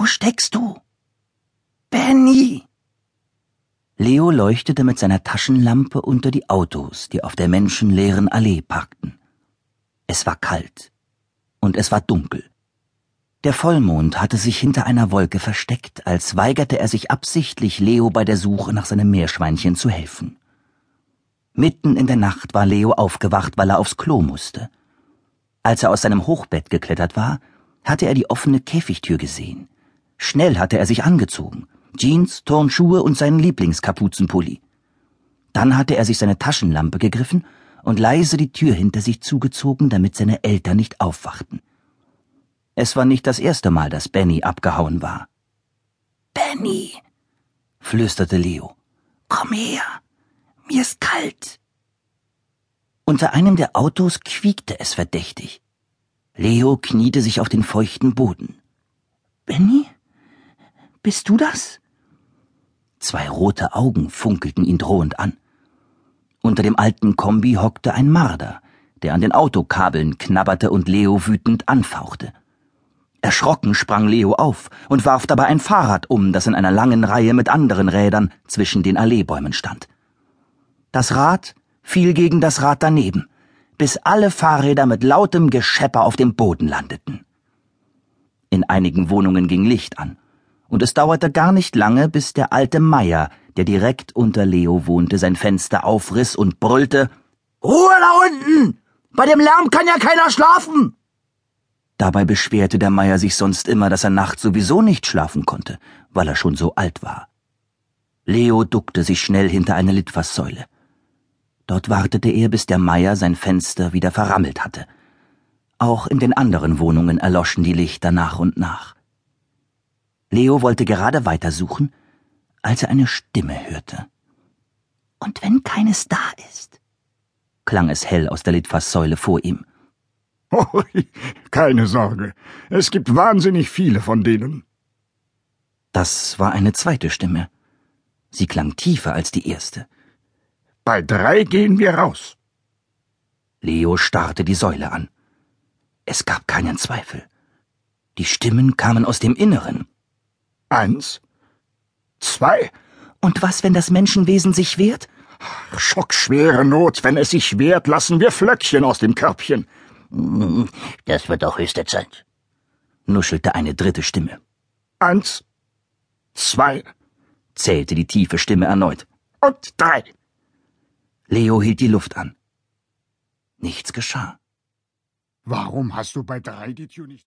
Wo steckst du? Benny! Leo leuchtete mit seiner Taschenlampe unter die Autos, die auf der menschenleeren Allee parkten. Es war kalt. Und es war dunkel. Der Vollmond hatte sich hinter einer Wolke versteckt, als weigerte er sich absichtlich, Leo bei der Suche nach seinem Meerschweinchen zu helfen. Mitten in der Nacht war Leo aufgewacht, weil er aufs Klo musste. Als er aus seinem Hochbett geklettert war, hatte er die offene Käfigtür gesehen. Schnell hatte er sich angezogen. Jeans, Turnschuhe und seinen Lieblingskapuzenpulli. Dann hatte er sich seine Taschenlampe gegriffen und leise die Tür hinter sich zugezogen, damit seine Eltern nicht aufwachten. Es war nicht das erste Mal, dass Benny abgehauen war. Benny, flüsterte Leo. Komm her. Mir ist kalt. Unter einem der Autos quiekte es verdächtig. Leo kniete sich auf den feuchten Boden. Benny? Bist du das? Zwei rote Augen funkelten ihn drohend an. Unter dem alten Kombi hockte ein Marder, der an den Autokabeln knabberte und Leo wütend anfauchte. Erschrocken sprang Leo auf und warf dabei ein Fahrrad um, das in einer langen Reihe mit anderen Rädern zwischen den Alleebäumen stand. Das Rad fiel gegen das Rad daneben, bis alle Fahrräder mit lautem Geschepper auf dem Boden landeten. In einigen Wohnungen ging Licht an, und es dauerte gar nicht lange, bis der alte Meier, der direkt unter Leo wohnte, sein Fenster aufriss und brüllte Ruhe da unten. Bei dem Lärm kann ja keiner schlafen. Dabei beschwerte der Meier sich sonst immer, dass er nachts sowieso nicht schlafen konnte, weil er schon so alt war. Leo duckte sich schnell hinter eine Litfaßsäule. Dort wartete er, bis der Meier sein Fenster wieder verrammelt hatte. Auch in den anderen Wohnungen erloschen die Lichter nach und nach. Leo wollte gerade weitersuchen, als er eine Stimme hörte. Und wenn keines da ist? klang es hell aus der Litfaßsäule vor ihm. Oh, keine Sorge. Es gibt wahnsinnig viele von denen. Das war eine zweite Stimme. Sie klang tiefer als die erste. Bei drei gehen wir raus. Leo starrte die Säule an. Es gab keinen Zweifel. Die Stimmen kamen aus dem Inneren. Eins, zwei. Und was, wenn das Menschenwesen sich wehrt? Schockschwere Not, wenn es sich wehrt, lassen wir Flöckchen aus dem Körbchen. Das wird auch höchste Zeit, nuschelte eine dritte Stimme. Eins, zwei, zählte die tiefe Stimme erneut. Und drei. Leo hielt die Luft an. Nichts geschah. Warum hast du bei drei die Tür nicht